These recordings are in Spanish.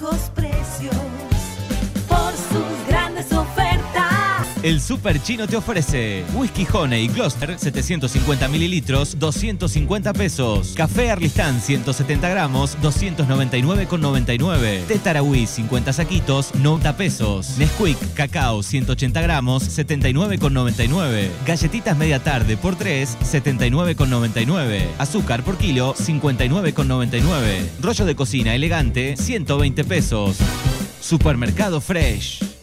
bajos precios El Super Chino te ofrece Whisky Honey Gloucester 750 mililitros 250 pesos. Café Arlistán 170 gramos 299,99. Té Tarahui 50 saquitos 90 pesos. Nesquik Cacao 180 gramos 79,99. Galletitas media tarde por 3 79,99. Azúcar por kilo 59,99. Rollo de cocina elegante 120 pesos. Supermercado Fresh.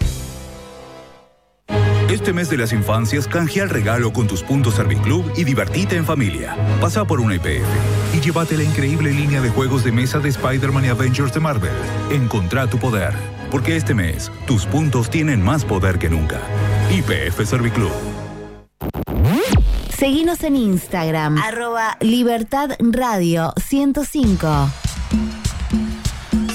Este mes de las infancias canjea el regalo con tus puntos Serviclub y divertite en familia. Pasa por una IPF y llévate la increíble línea de juegos de mesa de Spider-Man y Avengers de Marvel. Encontrá tu poder, porque este mes tus puntos tienen más poder que nunca. IPF Serviclub. Seguinos en Instagram, arroba Libertad Radio 105.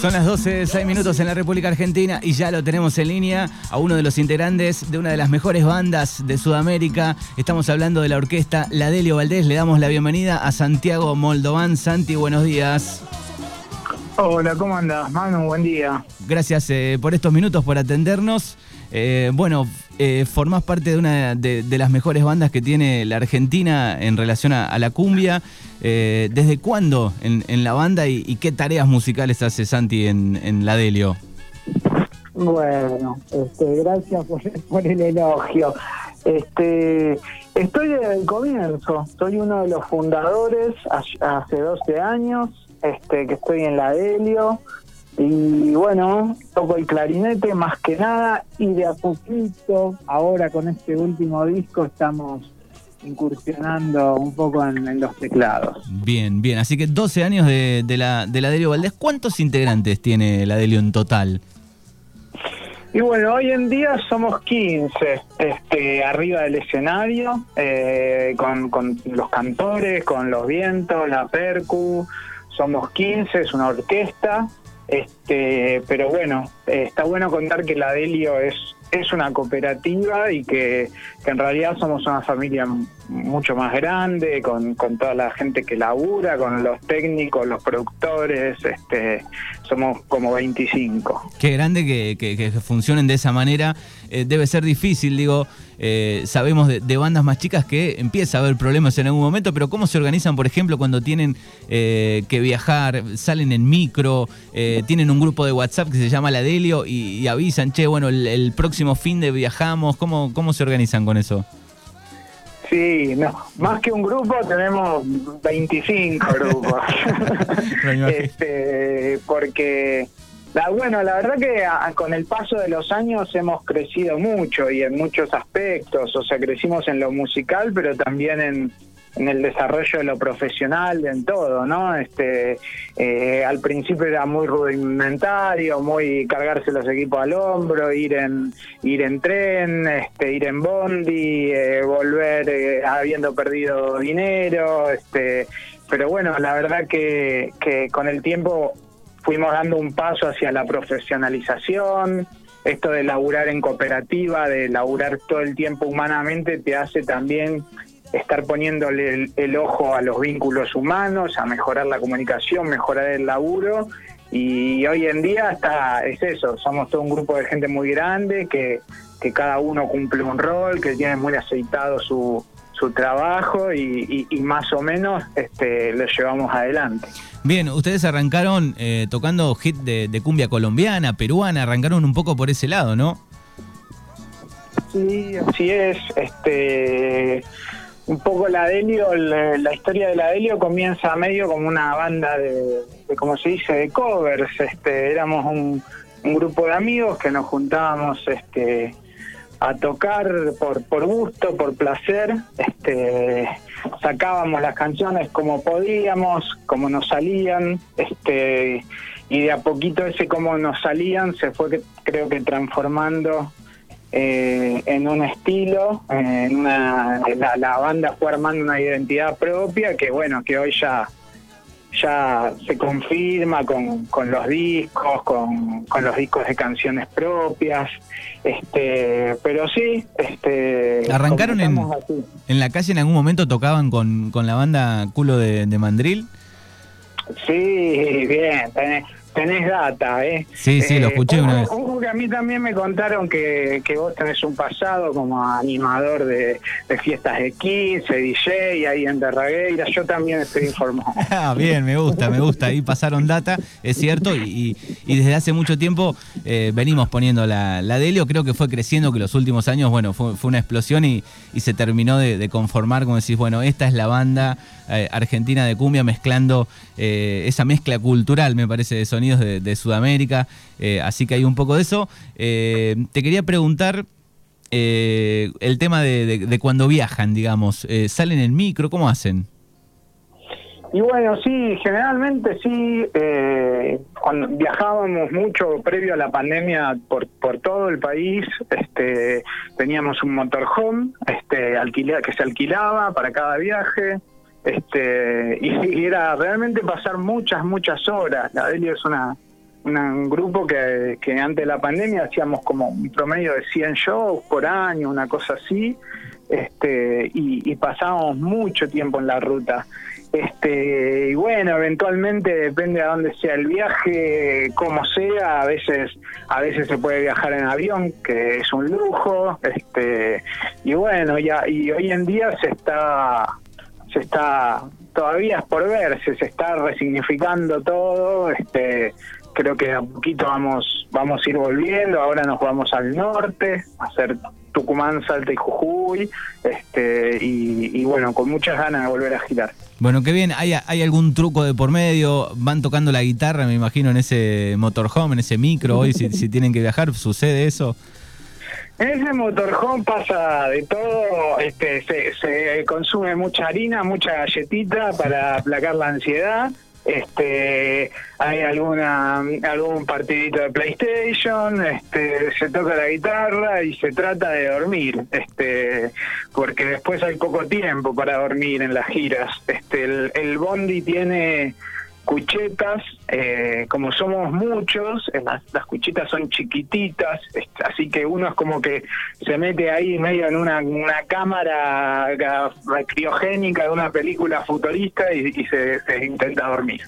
Son las 12, 6 minutos en la República Argentina y ya lo tenemos en línea a uno de los integrantes de una de las mejores bandas de Sudamérica. Estamos hablando de la orquesta La Delio Valdés. Le damos la bienvenida a Santiago Moldovan. Santi, buenos días. Hola, ¿cómo andas, Manu? Buen día. Gracias eh, por estos minutos, por atendernos. Eh, bueno, eh, formás parte de una de, las mejores bandas que tiene la Argentina en relación a, la cumbia. Eh, ¿Desde cuándo en, la banda y, qué tareas musicales hace Santi en, la Delio? Bueno, este, gracias por, por el elogio. Este, estoy desde el comienzo, soy uno de los fundadores hace- hace 12 años, este, que estoy en la Delio y bueno, toco el clarinete más que nada y de a poquito, ahora con este último disco estamos incursionando un poco en, en los teclados. Bien, bien. Así que 12 años de, de la, de la Delio Valdés. ¿Cuántos integrantes tiene la Delio en total? Y bueno, hoy en día somos 15 este, arriba del escenario, eh, con, con los cantores, con los vientos, la percu, somos 15, es una orquesta, este, pero bueno, está bueno contar que la Delio es, es una cooperativa y que, que en realidad somos una familia mucho más grande, con, con toda la gente que labura, con los técnicos, los productores, este, somos como 25. Qué grande que, que- funcionen de esa manera. Eh, debe ser difícil, digo, eh, sabemos de, bandas más chicas que empieza a haber problemas en algún momento, pero ¿cómo se organizan, por ejemplo, cuando tienen eh, que viajar, salen en micro, tienen un grupo de WhatsApp que se llama La Delio y, y avisan, che, bueno, el, el próximo fin de viajamos, ¿cómo, ¿cómo se organizan con eso? Sí, no, más que un grupo tenemos 25 grupos. Este, porque, la, bueno, la verdad que a- con el paso de los años hemos crecido mucho y en muchos aspectos, o sea, crecimos en lo musical, pero también en, en el desarrollo de lo profesional, en todo, ¿no? Este, eh, al principio era muy rudimentario, muy cargarse los equipos al hombro, ir en ir en tren, este, ir en bondi, eh, volver eh, habiendo perdido dinero, este, pero bueno, la verdad que, que con el tiempo fuimos dando un paso hacia la profesionalización. Esto de laburar en cooperativa, de laburar todo el tiempo humanamente, te hace también estar poniéndole el, el ojo a los vínculos humanos, a mejorar la comunicación, mejorar el laburo. Y hoy en día está es eso, somos todo un grupo de gente muy grande que, que cada uno cumple un rol, que tiene muy aceitado su, su trabajo y, y- y más o menos este, lo llevamos adelante. Bien, ustedes arrancaron eh, tocando hit de, de cumbia colombiana, peruana, arrancaron un poco por ese lado, ¿no? Sí, así es. Este, un poco la Delio, la, la historia de la Delio comienza medio como una banda de, como se dice, de covers. Este, éramos un, un grupo de amigos que nos juntábamos este, a tocar por, por gusto, por placer. Este, sacábamos las canciones como podíamos, como nos salían. Este, y de a poquito ese como nos salían se fue creo que transformando eh, en un estilo, eh, en una, la, la banda fue armando una identidad propia que bueno, que hoy ya ya se confirma con, con los discos, con, con los discos de canciones propias, este, pero sí, este, ¿Arrancaron en, así. en la calle en algún momento tocaban con, con la banda Culo de, de Mandril? Sí, bien. tenés- tenés data, ¿eh? Sí, sí, lo escuché ojo, una vez. ojo que a mí también me contaron que, que vos tenés un pasado como animador de, de fiestas de 15, DJ ahí en Terragueira. Yo también estoy informado. Ah, bien, me gusta, me gusta. Ahí pasaron data, es cierto, y, y- y desde hace mucho tiempo eh, venimos poniendo la, la Delio. Creo que fue creciendo, que los últimos años, bueno, fue, fue una explosión y, y se terminó de, de conformar, como decís, bueno, esta es la banda eh, argentina de cumbia mezclando eh, esa mezcla cultural, me parece, de de, Sudamérica. Eh, así que hay un poco de eso. Eh, te quería preguntar. eh, el tema de, cuando viajan, digamos, eh, ¿salen en micro? ¿Cómo hacen? Y bueno, sí, generalmente sí, eh, cuando viajábamos mucho previo a la pandemia por, por todo el país, este, teníamos un motorhome este, que se alquilaba para cada viaje, este, y, y era realmente pasar muchas, muchas horas. La Delio es una, un grupo que, que antes de la pandemia hacíamos como un promedio de 100 shows por año, una cosa así, este, y, y pasábamos mucho tiempo en la ruta. Este, y bueno, eventualmente depende a dónde sea el viaje, como sea, a veces, a veces se puede viajar en avión, que es un lujo, este, y bueno, ya, y hoy en día se está, se está, todavía es por verse, se está resignificando todo, este, creo que a poquito vamos, vamos a ir volviendo, ahora nos vamos al norte, a hacer Tucumán, Salta y Jujuy, este, y, y bueno, con muchas ganas de volver a girar. Bueno, qué bien. ¿Hay, ¿Hay algún truco de por medio? ¿Van tocando la guitarra, me imagino, en ese motorhome, en ese micro hoy, si, si tienen que viajar? ¿Sucede eso? En ese motorhome pasa de todo, este, se, se consume mucha harina, mucha galletita para aplacar la ansiedad. Este, hay alguna algún partidito de PlayStation, este, se toca la guitarra y se trata de dormir, este, porque después hay poco tiempo para dormir en las giras. Este, el, el bondi tiene cuchetas, eh, como somos muchos, eh, las, las cuchetas son chiquititas, así que uno es como que se mete ahí medio en una, cámara ga- criogénica de una película futurista y, se, intenta dormir.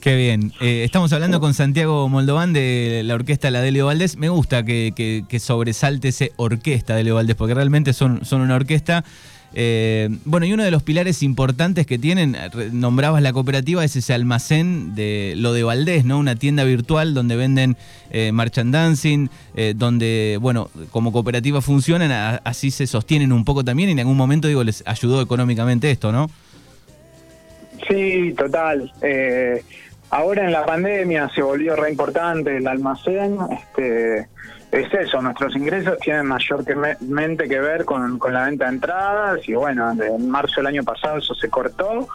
Qué bien. Eh, estamos hablando con Santiago Moldován de la orquesta La Delio Valdés. Me gusta que, que- que sobresalte ese orquesta de Leo Valdés, porque realmente son, son una orquesta. Eh, bueno, y uno de los pilares importantes que tienen, nombrabas la cooperativa, es ese almacén de lo de Valdés, ¿no? Una tienda virtual donde venden eh, merchandising, eh, donde, bueno, como cooperativa funcionan, así se sostienen un poco también y en algún momento, digo, les ayudó económicamente esto, ¿no? Sí, total. Eh, ahora en la pandemia se volvió re importante el almacén. Este, es eso, nuestros ingresos tienen mayormente que ver con, con la venta de entradas y bueno, en marzo del año pasado eso se cortó.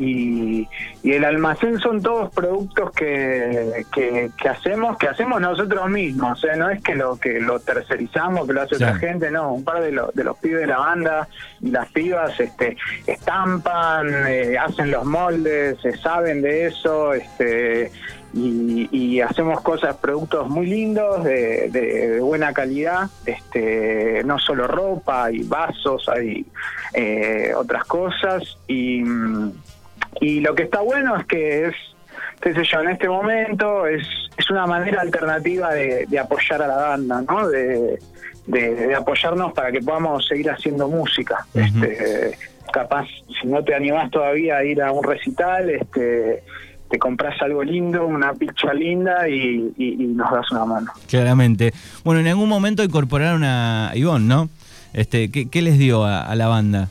Y, y el almacén son todos productos que, que, que hacemos que hacemos nosotros mismos, o sea, no es que lo que lo tercerizamos, que lo hace otra Sí. gente, no, un par de, los de los pibes de la banda y las pibas este estampan, eh, hacen los moldes, se saben de eso, este y, y hacemos cosas, productos muy lindos, de, de- de buena calidad, este no solo ropa, hay vasos, hay eh, otras cosas y, y lo que está bueno es que es qué sé yo, en este momento es, es una manera alternativa de, de apoyar a la banda, ¿no? De, apoyarnos para que podamos seguir haciendo música. Este, capaz, si no te animás todavía a ir a un recital, este te compras algo lindo, una pizza linda y, y- y nos das una mano. Claramente. Bueno, en algún momento incorporaron a Ivonne, ¿no? Este, ¿qué, qué les dio a, a la banda?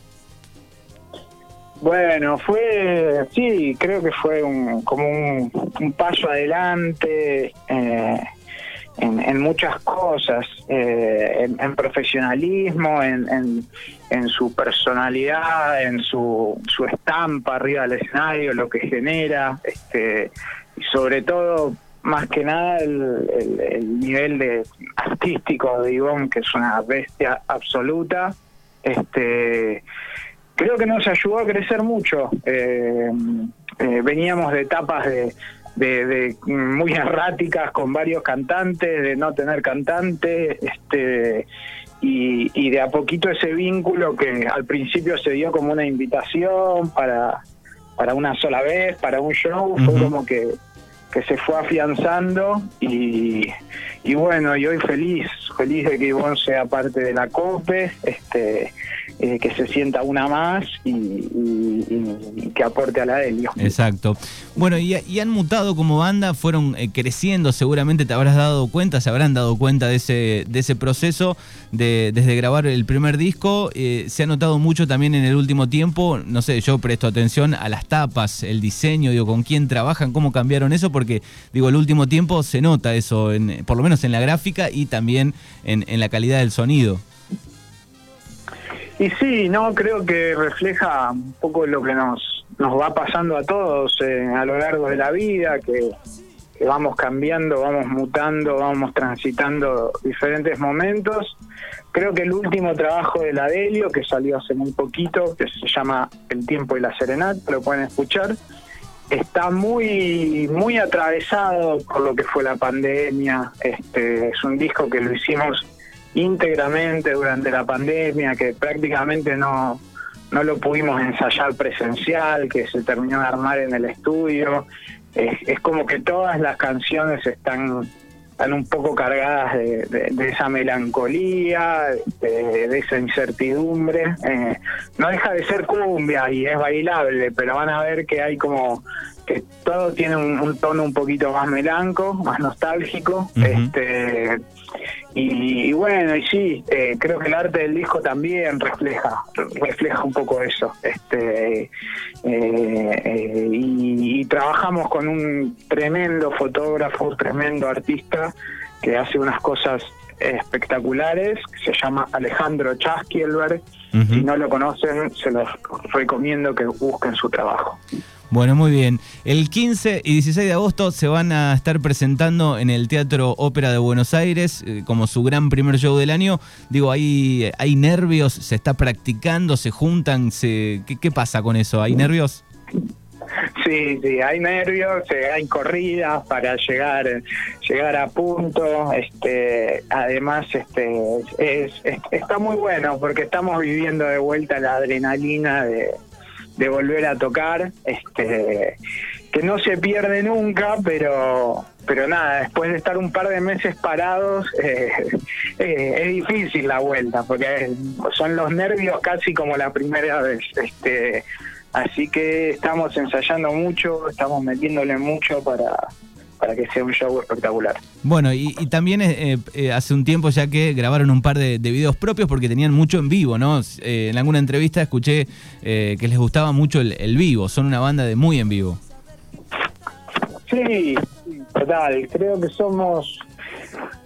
Bueno, fue, sí, creo que fue un, como un, un paso adelante eh, en, muchas cosas, eh, en, profesionalismo, en, en, en su personalidad, en su, su estampa arriba del escenario, lo que genera, este, y sobre todo, más que nada, el, el- el nivel de artístico de Ivonne, que es una bestia absoluta. Este, creo que nos ayudó a crecer mucho. Eh, eh, veníamos de etapas de, de- de muy erráticas con varios cantantes, de no tener cantante, este, y, y de a poquito ese vínculo que al principio se dio como una invitación para, para una sola vez, para un show, fue como que que se fue afianzando y, y bueno, y hoy feliz, feliz de que Ivonne sea parte de la COPE, este, eh, que se sienta una más y, que aporte a la Delio. Exacto. Bueno, y, han mutado como banda, fueron eh, creciendo, seguramente te habrás dado cuenta, se habrán dado cuenta de ese, de ese proceso de, desde grabar el primer disco. Eh, se ha notado mucho también en el último tiempo, no sé, yo presto atención a las tapas, el diseño, digo, con quién trabajan, cómo cambiaron eso, porque digo, el último tiempo se nota eso, en, por lo menos en la gráfica y también en, en la calidad del sonido. Y sí, no, creo que refleja un poco lo que nos, nos va pasando a todos eh, a lo largo de la vida, que, vamos cambiando, vamos mutando, vamos transitando diferentes momentos. Creo que el último trabajo de la Delio, que salió hace muy poquito, que se llama El tiempo y la serenata, lo pueden escuchar, está muy muy atravesado por lo que fue la pandemia. Este es un disco que lo hicimos íntegramente durante la pandemia, que prácticamente no, no lo pudimos ensayar presencial, que se terminó de armar en el estudio. Es, como que todas las canciones están, están un poco cargadas de, esa melancolía, de, esa incertidumbre. Eh, no deja de ser cumbia y es bailable, pero van a ver que hay como que todo tiene un, tono un poquito más melanco, más nostálgico. este y, bueno, y sí, eh, creo que el arte del disco también refleja refleja un poco eso. Este eh, eh, y, trabajamos con un tremendo fotógrafo, tremendo artista que hace unas cosas espectaculares, que se llama Alejandro Chaskielberg. Si no lo conocen, se los recomiendo que busquen su trabajo. Bueno, muy bien. El 15 y 16 de agosto se van a estar presentando en el Teatro Ópera de Buenos Aires eh, como su gran primer show del año. Digo, ¿hay, hay nervios? ¿Se está practicando? ¿Se juntan? Se, ¿qué, pasa con eso? ¿Hay nervios? Sí, sí, hay nervios, eh, hay corridas para llegar llegar a punto. Este, además, este, es, está muy bueno porque estamos viviendo de vuelta la adrenalina de, de volver a tocar, este, que no se pierde nunca, pero pero nada, después de estar un par de meses parados, eh, eh, es difícil la vuelta, porque son los nervios casi como la primera vez. Este, así que estamos ensayando mucho, estamos metiéndole mucho para, para que sea un show espectacular. Bueno, y, también eh, eh, hace un tiempo ya que grabaron un par de, videos propios porque tenían mucho en vivo, ¿no? Eh, en alguna entrevista escuché que les gustaba mucho el, vivo, son una banda de muy en vivo. Sí, total, creo que somos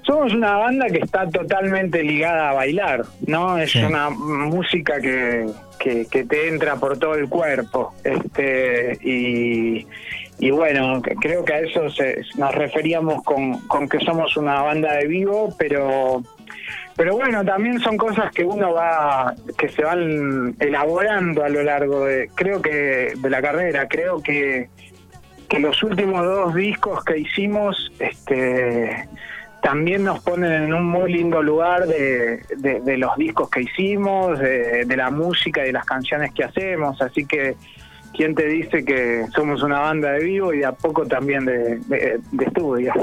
somos una banda que está totalmente ligada a bailar, ¿no? Es una música que, que, que, te entra por todo el cuerpo. Este, y, y bueno, creo que a eso nos referíamos con, con que somos una banda de vivo, pero pero bueno, también son cosas que uno va, que se van elaborando a lo largo de, creo que, de la carrera. Creo que, que los últimos dos discos que hicimos, este, también nos ponen en un muy lindo lugar de, de, los discos que hicimos, de la música y de las canciones que hacemos. Así que ¿quién te dice que somos una banda de vivo y de a poco también de, estudio?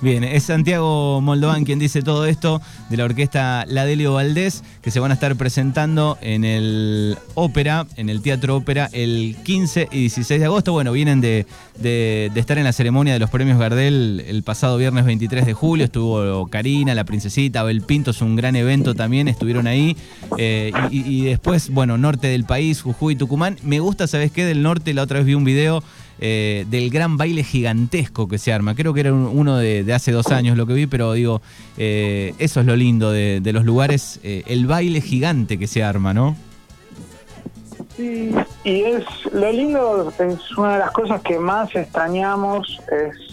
Bien, es Santiago Moldovan quien dice todo esto de la orquesta Ladelio Valdés, que se van a estar presentando en el ópera, en el Teatro Ópera, el 15 y 16 de agosto. Bueno, vienen de, estar en la ceremonia de los premios Gardel el pasado viernes 23 de julio. Estuvo Karina, la princesita, Abel Pinto, es un gran evento también, estuvieron ahí. Eh, y, y después, bueno, norte del país, Jujuy, Tucumán. Me gusta, ¿sabes del norte, la otra vez vi un video eh, del gran baile gigantesco que se arma. Creo que era uno de, hace dos años lo que vi, pero digo, eh, eso es lo lindo de, los lugares, eh, el baile gigante que se arma, ¿no? Sí, y es lo lindo, es una de las cosas que más extrañamos, es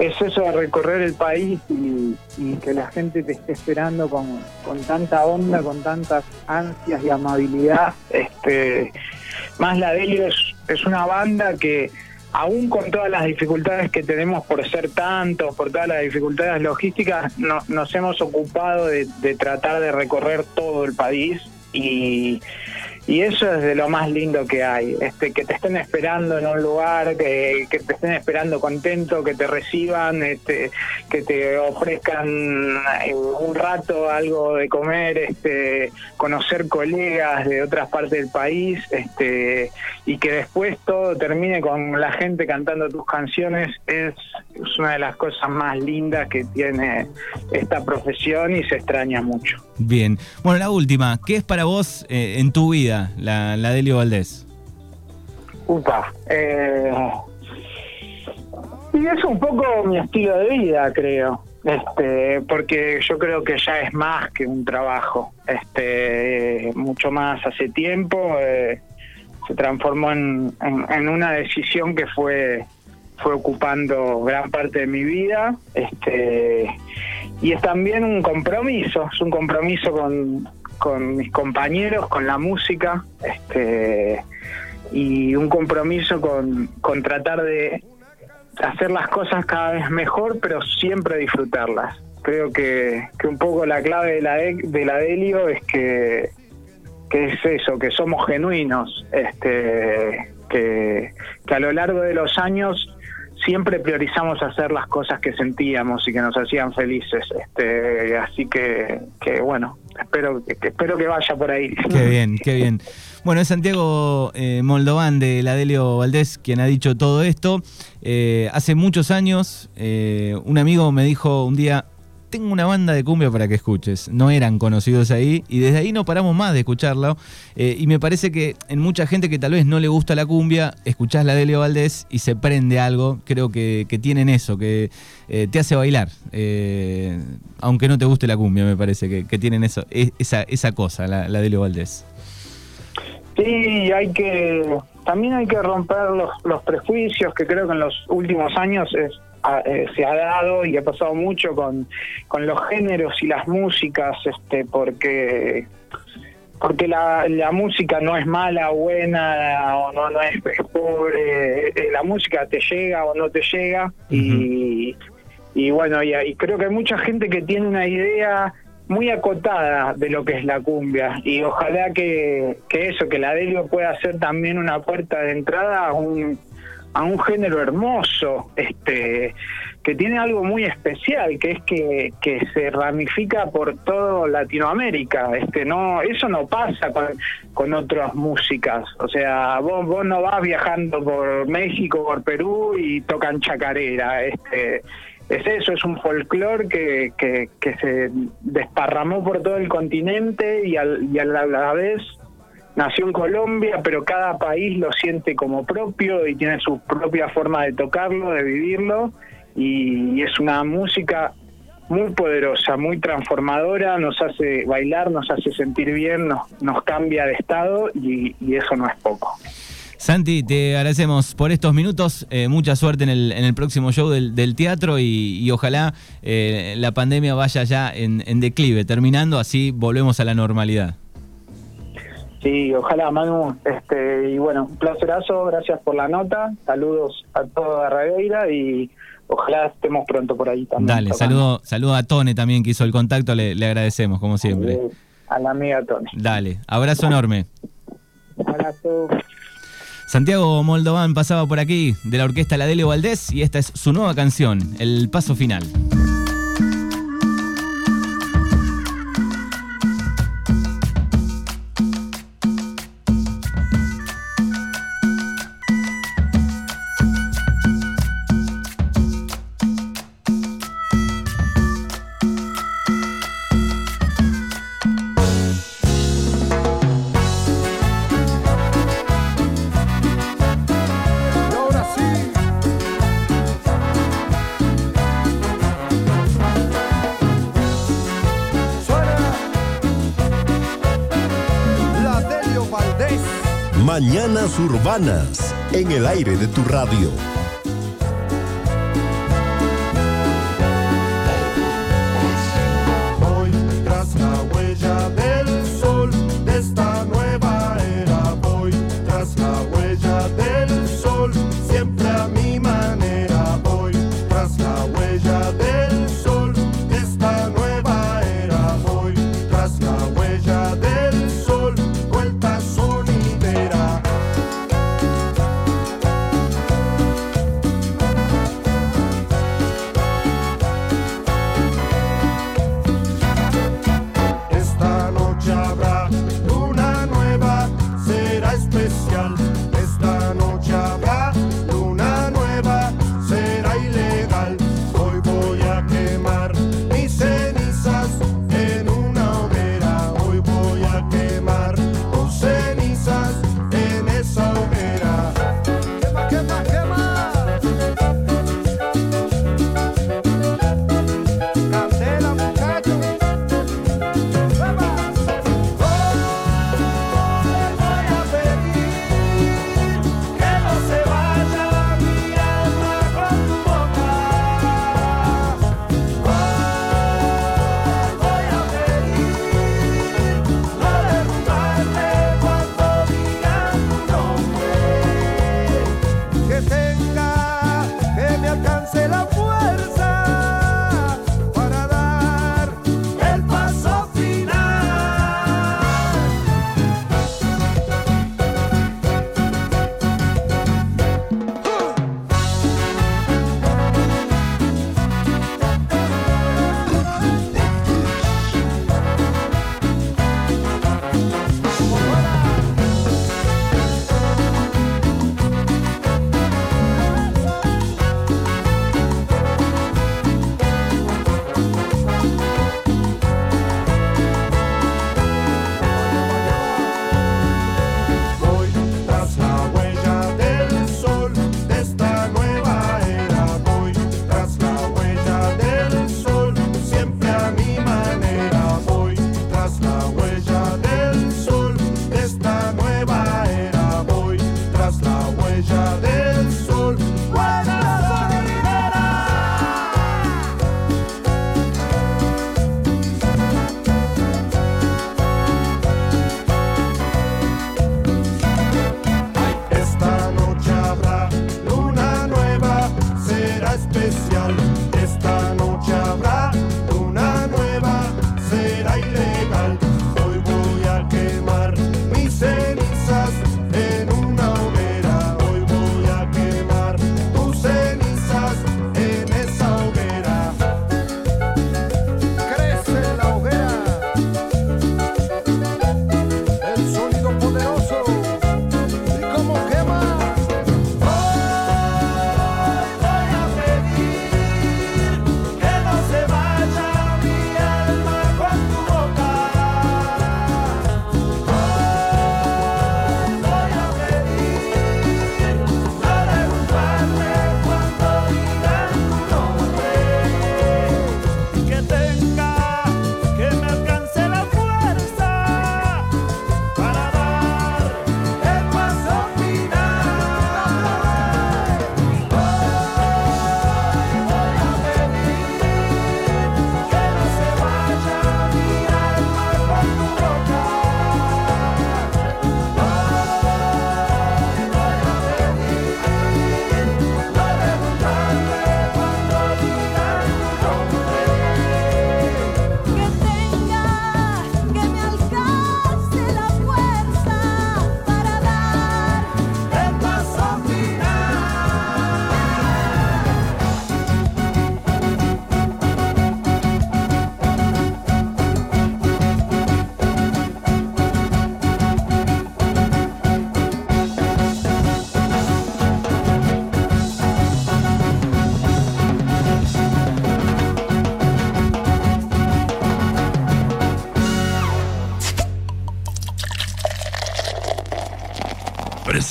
es eso de recorrer el país y, que la gente te esté esperando con, con, tanta onda, con tantas ansias y amabilidad. Este, más la Delio es, una banda que aún con todas las dificultades que tenemos por ser tantos, por todas las dificultades logísticas, nos hemos ocupado de, tratar de recorrer todo el país y, y eso es de lo más lindo que hay, este, que te estén esperando en un lugar, que, te estén esperando contento, que te reciban, este, que te ofrezcan eh, un rato algo de comer, este, conocer colegas de otras partes del país, este, y que después todo termine con la gente cantando tus canciones, es, es una de las cosas más lindas que tiene esta profesión y se extraña mucho. Bien. Bueno, la última. ¿Qué es para vos eh, en tu vida la, la Delio Valdés? Upa. Eh, y es un poco mi estilo de vida, creo. Este, porque yo creo que ya es más que un trabajo. Este, mucho más hace tiempo eh, se transformó en, en, en una decisión que fue fue ocupando gran parte de mi vida. Este, y es también un compromiso, es un compromiso con, con mis compañeros, con la música, este, y un compromiso con, tratar de hacer las cosas cada vez mejor, pero siempre disfrutarlas. Creo que, que un poco la clave de la, de, de la Delio es que, que es eso, que somos genuinos, este, que, que a lo largo de los años siempre priorizamos hacer las cosas que sentíamos y que nos hacían felices. Este, así que, que bueno, espero que, espero que vaya por ahí. Qué bien, qué bien. Bueno, es Santiago eh, Moldovan de la Delio Valdés quien ha dicho todo esto. Eh, hace muchos años, eh, un amigo me dijo un día, tengo una banda de cumbia para que escuches. No eran conocidos ahí y desde ahí no paramos más de escucharlo. Eh, y me parece que en mucha gente que tal vez no le gusta la cumbia, escuchás la de Leo Valdés y se prende algo. Creo que, que tienen eso, que eh, te hace bailar. Eh, aunque no te guste la cumbia, me parece que, tienen eso, esa, esa cosa, la, la de Valdés. Sí, hay que también hay que romper los, los prejuicios que creo que en los últimos años es ha, eh, se ha dado y ha pasado mucho con, con los géneros y las músicas, este, porque porque la, la música no es mala o buena o no, no es, es pobre, eh, la música te llega o no te llega uh -huh. y, y bueno, y, y creo que hay mucha gente que tiene una idea muy acotada de lo que es la cumbia y ojalá que, que eso, que la Delio pueda ser también una puerta de entrada a un a un género hermoso, este, que tiene algo muy especial, que es que, que se ramifica por todo Latinoamérica. Este, no, eso no pasa con, con otras músicas. O sea, vos, vos no vas viajando por México, por Perú y tocan chacarera. Este, es eso, es un folclore que, que, que, se desparramó por todo el continente y, al, y a la vez nació en Colombia, pero cada país lo siente como propio y tiene su propia forma de tocarlo, de vivirlo, y, es una música muy poderosa, muy transformadora, nos hace bailar, nos hace sentir bien, nos, cambia de estado y, eso no es poco. Santi, te agradecemos por estos minutos. Eh, mucha suerte en el, en el, próximo show del, teatro y, ojalá eh, la pandemia vaya ya en declive, terminando, así volvemos a la normalidad. Sí, ojalá, Manu. Este, y bueno, un placerazo, gracias por la nota. Saludos a toda Ragueira y ojalá estemos pronto por ahí también. Dale, saludo, saludo a Tone también que hizo el contacto, le, le agradecemos como siempre. A la amiga Tone. Dale, abrazo enorme. Abrazo. Santiago Moldovan pasaba por aquí de la orquesta La Dele Valdés y esta es su nueva canción, El Paso Final. Mañanas Urbanas, en el aire de tu radio. Christian.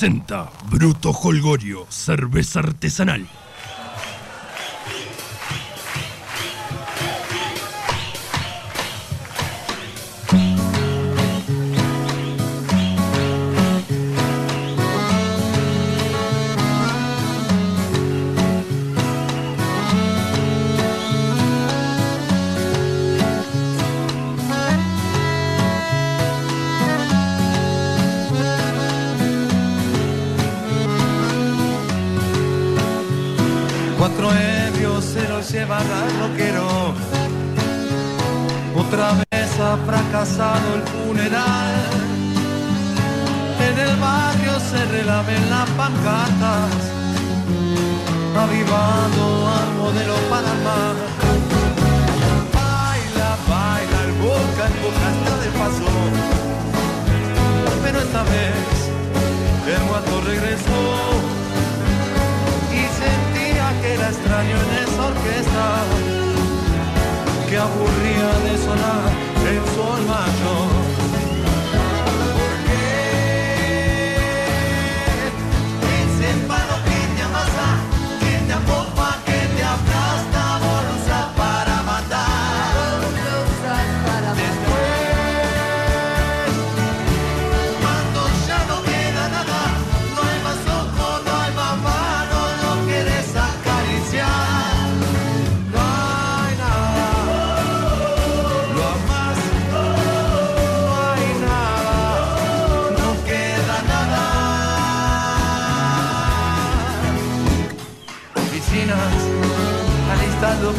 Presenta Bruto Holgorio, cerveza artesanal. Llevan al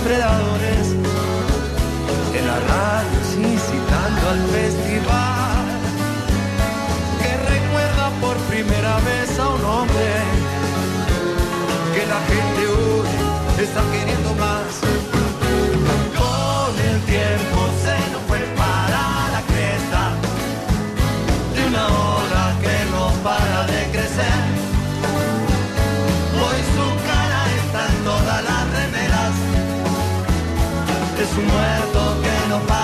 alistan los predadores, en la radio incitando al festival que recuerda por primera vez a un hombre que la gente hoy está queriendo Es un muerto que no para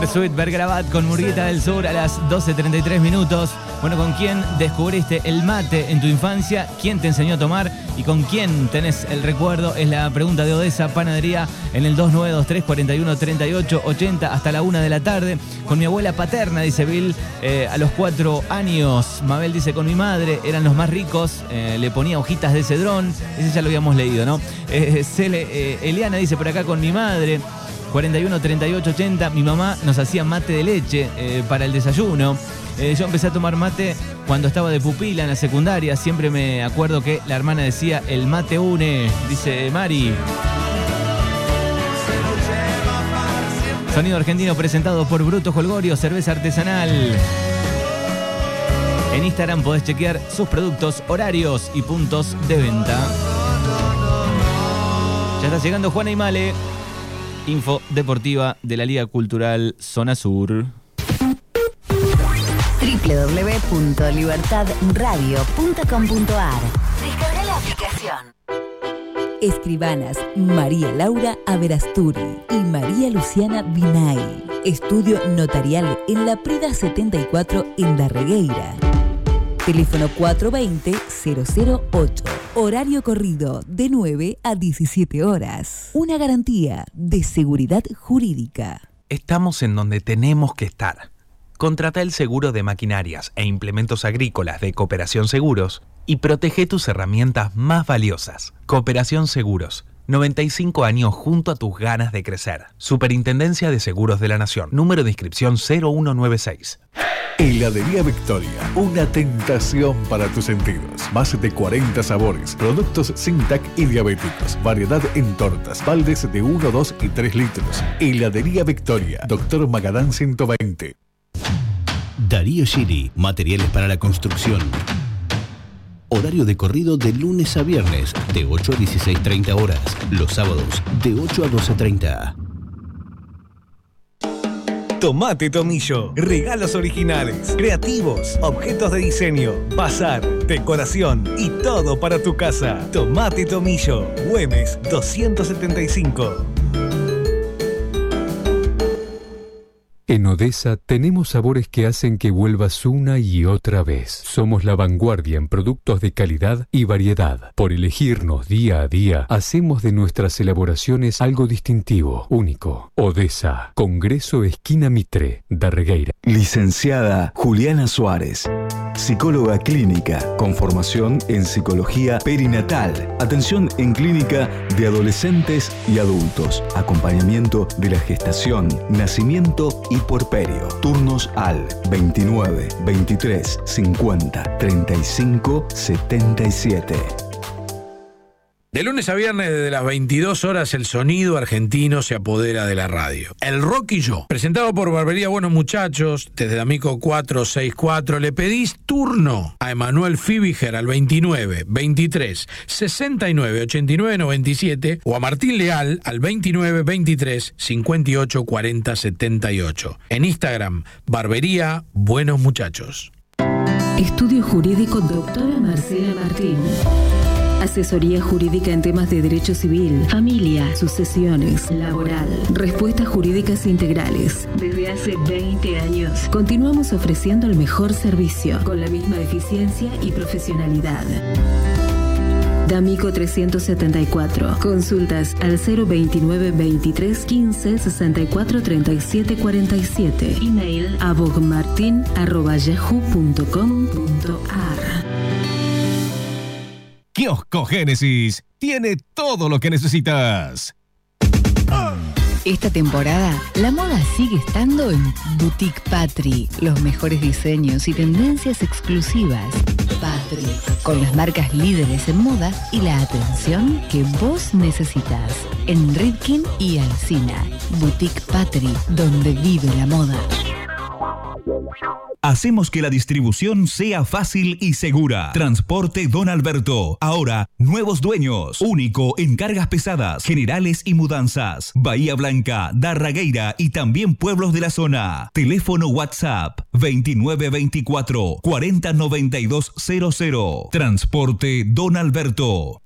ebrios. Versuit Bergrabat con Murguita del Sur a las 12.33 minutos. Bueno, ¿con quién descubriste el mate en tu infancia? ¿Quién te enseñó a tomar? ¿Y con quién tenés el recuerdo? Es la pregunta de Odessa Panadería en el 2923 41 38 80 hasta la 1 de la tarde. Con mi abuela paterna, dice Bill, eh, a los cuatro años. Mabel dice, con mi madre eran los más ricos, eh, le ponía hojitas de cedrón. Ese ya lo habíamos leído, ¿no? Eh, Eliana dice por acá con mi madre. 41 38 80. Mi mamá nos hacía mate de leche eh, para el desayuno. Eh, yo empecé a tomar mate cuando estaba de pupila en la secundaria. Siempre me acuerdo que la hermana decía, el mate une, dice Mari. Sonido argentino presentado por Bruto Holgorio, cerveza artesanal. En Instagram podés chequear sus productos, horarios y puntos de venta. Ya está llegando Juana y. Info deportiva de la Liga Cultural Zona Sur. www.libertadradio.com.ar Descarga la aplicación. Escribanas María Laura Averasturi y María Luciana Binay. Estudio notarial en la Prida 74 en Darregueira. Teléfono 420-008. Horario corrido de 9 a 17 horas. Una garantía de seguridad jurídica. Estamos en donde tenemos que estar. Contrata el seguro de maquinarias e implementos agrícolas de Cooperación Seguros y protege tus herramientas más valiosas. Cooperación Seguros. 95 años junto a tus ganas de crecer. Superintendencia de Seguros de la Nación. Número de inscripción 0196. Heladería Victoria, una tentación para tus sentidos. Más de 40 sabores, productos sin TAC y diabéticos, variedad en tortas, baldes de 1, 2 y 3 litros. Heladería Victoria, Doctor Magadán 120. Darío Shiri, materiales para la construcción. Horario de corrido de lunes a viernes, de 8 a 16.30 horas. Los sábados, de 8 a 12.30. Tomate Tomillo. Regalos originales, creativos, objetos de diseño, bazar, decoración y todo para tu casa. Tomate Tomillo. Güemes 275. En Odessa tenemos sabores que hacen que vuelvas una y otra vez. Somos la vanguardia en productos de calidad y variedad. Por elegirnos día a día, hacemos de nuestras elaboraciones algo distintivo, único. Odessa, Congreso Esquina Mitre, Darregueira. Licenciada Juliana Suárez, psicóloga clínica con formación en psicología perinatal, atención en clínica de adolescentes y adultos, acompañamiento de la gestación, nacimiento y porperio. Turnos al 29 23 50 35 77. De lunes a viernes desde las 22 horas el sonido argentino se apodera de la radio. El Rock y yo, presentado por Barbería Buenos Muchachos, desde D'Amico 464, le pedís turno a Emanuel Fibiger al 29 23 69 89 97 o a Martín Leal al 29 23 58 40 78. En Instagram, Barbería Buenos Muchachos. Estudio Jurídico Doctora Marcela Martín. Asesoría jurídica en temas de derecho civil, familia, sucesiones, laboral, respuestas jurídicas integrales. Desde hace 20 años continuamos ofreciendo el mejor servicio con la misma eficiencia y profesionalidad. D'Amico 374. Consultas al 029 23 15 64 37 47. Email a bogmartin.yahoo.com.ar Kiosco Génesis tiene todo lo que necesitas. Esta temporada, la moda sigue estando en Boutique Patri. Los mejores diseños y tendencias exclusivas. Patri, con las marcas líderes en moda y la atención que vos necesitas. En Ripkin y Alcina. Boutique Patri, donde vive la moda. Hacemos que la distribución sea fácil y segura. Transporte Don Alberto. Ahora, nuevos dueños. Único en cargas pesadas, generales y mudanzas. Bahía Blanca, Darragueira y también pueblos de la zona. Teléfono WhatsApp 2924 409200. Transporte Don Alberto.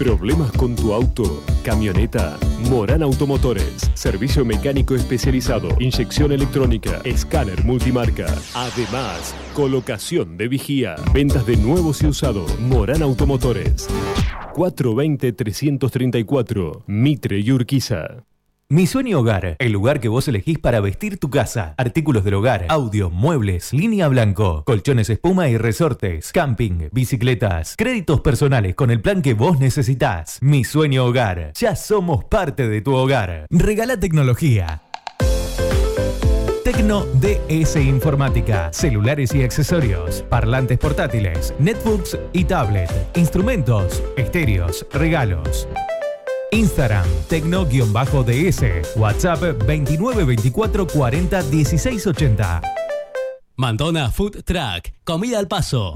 ¿Problemas con tu auto? ¿Camioneta? Morán Automotores. Servicio mecánico especializado. Inyección electrónica. Escáner multimarca. Además, colocación de vigía. Ventas de nuevos y usados. Morán Automotores. 420-334. Mitre y Urquiza. Mi Sueño Hogar, el lugar que vos elegís para vestir tu casa. Artículos del hogar, audio, muebles, línea blanco, colchones espuma y resortes, camping, bicicletas, créditos personales con el plan que vos necesitas. Mi Sueño Hogar, ya somos parte de tu hogar. Regala tecnología. Tecno DS Informática, celulares y accesorios, parlantes portátiles, netbooks y tablet, instrumentos, estéreos, regalos. Instagram, tecno-ds, WhatsApp 2924 40 16 80. Mantona Food Truck, comida al paso.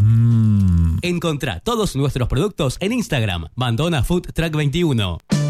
Encontrá todos nuestros productos en Instagram, Mantona Food Truck 21. Todo lo